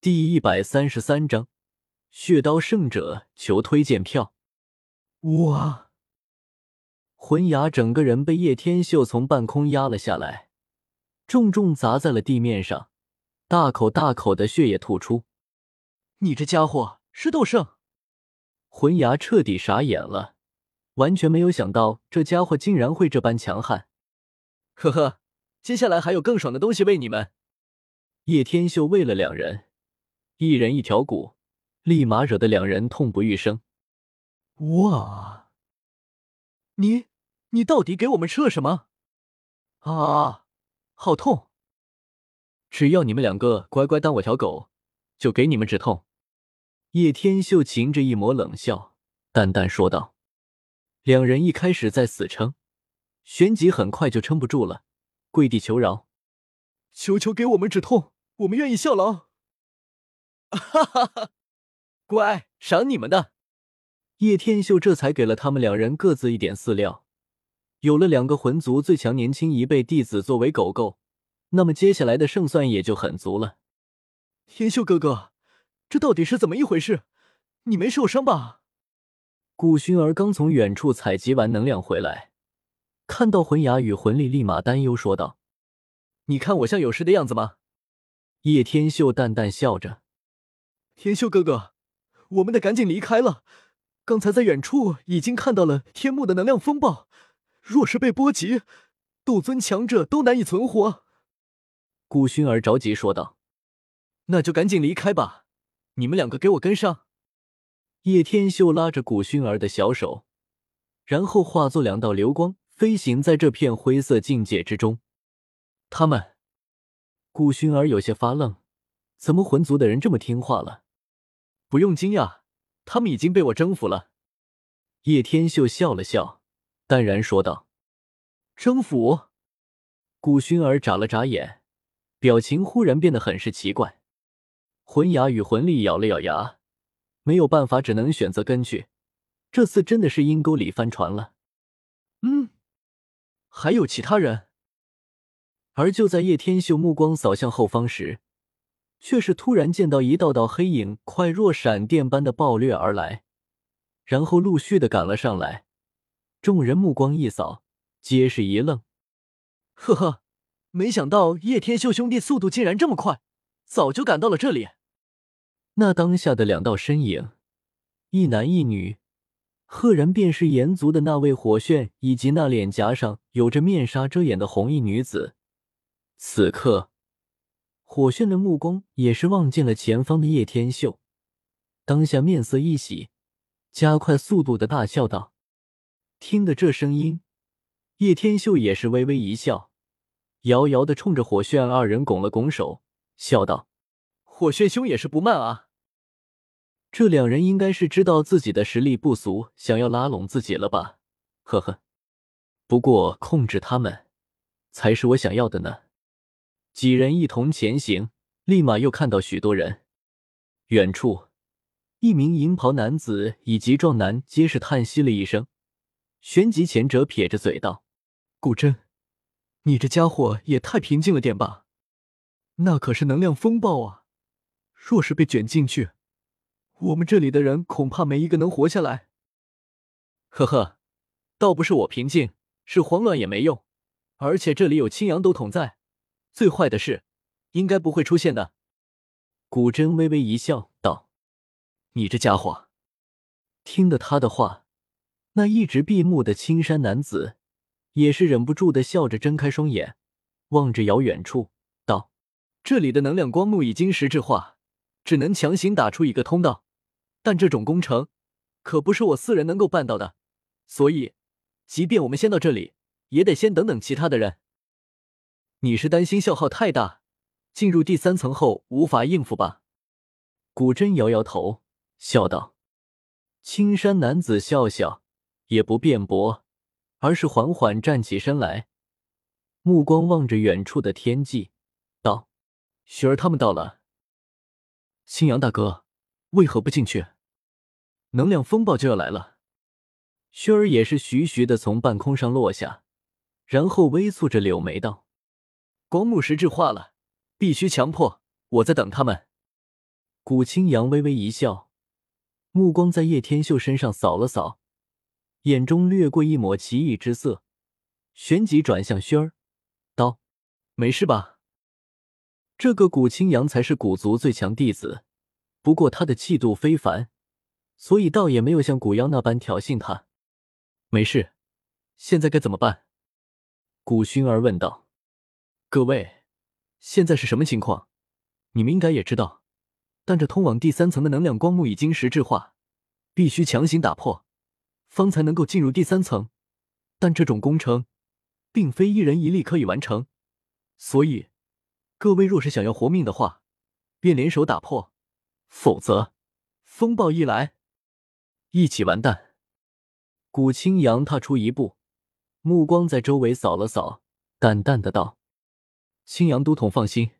第一百三十三章，血刀圣者求推荐票。哇！魂牙整个人被叶天秀从半空压了下来，重重砸在了地面上，大口大口的血液吐出。你这家伙是斗圣？魂牙彻底傻眼了，完全没有想到这家伙竟然会这般强悍。呵呵，接下来还有更爽的东西喂你们。叶天秀喂了两人。一人一条骨，立马惹得两人痛不欲生。哇！你你到底给我们吃了什么？啊，好痛！只要你们两个乖乖当我条狗，就给你们止痛。叶天秀噙着一抹冷笑，淡淡说道。两人一开始在死撑，旋即很快就撑不住了，跪地求饶：“求求给我们止痛，我们愿意效劳。”哈哈哈！乖，赏你们的。叶天秀这才给了他们两人各自一点饲料。有了两个魂族最强年轻一辈弟子作为狗狗，那么接下来的胜算也就很足了。天秀哥哥，这到底是怎么一回事？你没受伤吧？古薰儿刚从远处采集完能量回来，看到魂牙与魂力，立马担忧说道：“你看我像有事的样子吗？”叶天秀淡淡笑着。天秀哥哥，我们得赶紧离开了。刚才在远处已经看到了天幕的能量风暴，若是被波及，斗尊强者都难以存活。顾薰儿着急说道：“那就赶紧离开吧，你们两个给我跟上。”叶天秀拉着古薰儿的小手，然后化作两道流光，飞行在这片灰色境界之中。他们，古薰儿有些发愣，怎么魂族的人这么听话了？不用惊讶，他们已经被我征服了。叶天秀笑了笑，淡然说道：“征服。”古薰儿眨了眨眼，表情忽然变得很是奇怪。魂牙与魂力咬了咬牙，没有办法，只能选择跟去。这次真的是阴沟里翻船了。嗯，还有其他人。而就在叶天秀目光扫向后方时，却是突然见到一道道黑影，快若闪电般的暴掠而来，然后陆续的赶了上来。众人目光一扫，皆是一愣：“呵呵，没想到叶天秀兄弟速度竟然这么快，早就赶到了这里。”那当下的两道身影，一男一女，赫然便是炎族的那位火炫，以及那脸颊上有着面纱遮掩的红衣女子。此刻。火炫的目光也是望见了前方的叶天秀，当下面色一喜，加快速度的大笑道：“听得这声音，叶天秀也是微微一笑，遥遥的冲着火炫二人拱了拱手，笑道：‘火炫兄也是不慢啊。’这两人应该是知道自己的实力不俗，想要拉拢自己了吧？呵呵，不过控制他们，才是我想要的呢。”几人一同前行，立马又看到许多人。远处，一名银袍男子以及壮男皆是叹息了一声。旋即，前者撇着嘴道：“古真，你这家伙也太平静了点吧？那可是能量风暴啊！若是被卷进去，我们这里的人恐怕没一个能活下来。”呵呵，倒不是我平静，是慌乱也没用。而且这里有青阳都统在。最坏的事，应该不会出现的。古真微微一笑，道：“你这家伙。”听得他的话，那一直闭目的青山男子也是忍不住的笑着，睁开双眼，望着遥远处，道：“这里的能量光幕已经实质化，只能强行打出一个通道，但这种工程可不是我四人能够办到的，所以，即便我们先到这里，也得先等等其他的人。”你是担心消耗太大，进入第三层后无法应付吧？古真摇摇头，笑道。青山男子笑笑，也不辩驳，而是缓缓站起身来，目光望着远处的天际，道：“雪儿他们到了。青阳大哥，为何不进去？能量风暴就要来了。”雪儿也是徐徐的从半空上落下，然后微蹙着柳眉道。光幕实质化了，必须强迫。我在等他们。古青阳微微一笑，目光在叶天秀身上扫了扫，眼中掠过一抹奇异之色，旋即转向轩儿，道：“没事吧？这个古青阳才是古族最强弟子，不过他的气度非凡，所以倒也没有像古妖那般挑衅他。没事，现在该怎么办？”古熏儿问道：“各位，现在是什么情况？你们应该也知道。但这通往第三层的能量光幕已经实质化，必须强行打破，方才能够进入第三层。但这种工程，并非一人一力可以完成，所以各位若是想要活命的话，便联手打破，否则风暴一来，一起完蛋。”古青阳踏出一步。目光在周围扫了扫，淡淡的道：“青阳都统放心，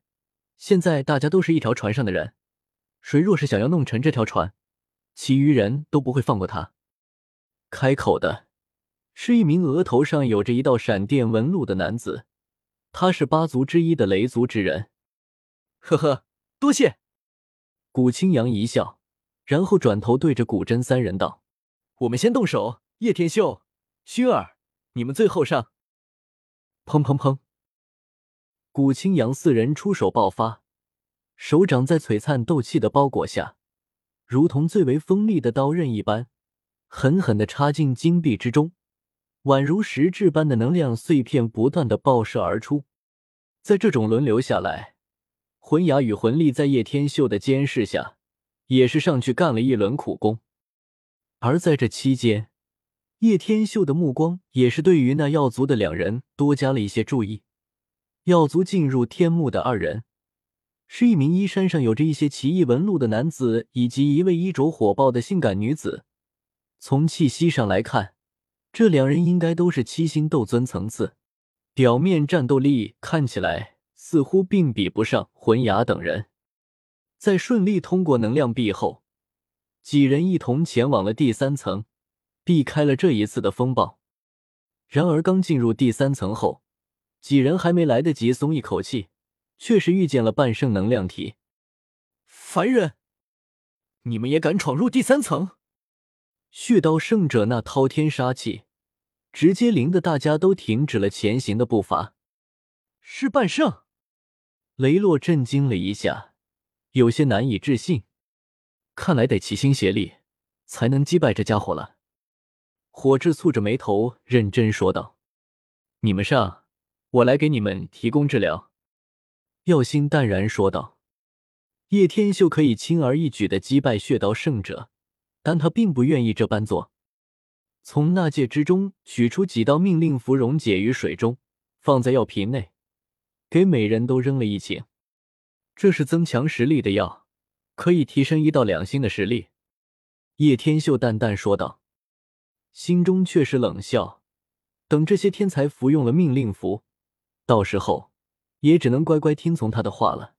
现在大家都是一条船上的人，谁若是想要弄沉这条船，其余人都不会放过他。”开口的是一名额头上有着一道闪电纹路的男子，他是八族之一的雷族之人。呵呵，多谢。古青阳一笑，然后转头对着古真三人道：“我们先动手，叶天秀、薰儿。”你们最后上！砰砰砰！古青阳四人出手爆发，手掌在璀璨斗气的包裹下，如同最为锋利的刀刃一般，狠狠的插进金币之中，宛如实质般的能量碎片不断的爆射而出。在这种轮流下来，魂牙与魂力在叶天秀的监视下，也是上去干了一轮苦工。而在这期间，叶天秀的目光也是对于那药族的两人多加了一些注意。药族进入天幕的二人，是一名衣衫上有着一些奇异纹路的男子，以及一位衣着火爆的性感女子。从气息上来看，这两人应该都是七星斗尊层次，表面战斗力看起来似乎并比不上魂牙等人。在顺利通过能量壁后，几人一同前往了第三层。避开了这一次的风暴，然而刚进入第三层后，几人还没来得及松一口气，却是遇见了半圣能量体。凡人，你们也敢闯入第三层？血刀圣者那滔天杀气，直接令得大家都停止了前行的步伐。是半圣？雷洛震惊了一下，有些难以置信。看来得齐心协力，才能击败这家伙了。火炙蹙着眉头，认真说道：“你们上，我来给你们提供治疗。”耀心淡然说道：“叶天秀可以轻而易举的击败血刀圣者，但他并不愿意这般做。从纳戒之中取出几道命令符，溶解于水中，放在药瓶内，给每人都扔了一顷。这是增强实力的药，可以提升一到两星的实力。”叶天秀淡淡说道。心中却是冷笑，等这些天才服用了命令符，到时候也只能乖乖听从他的话了。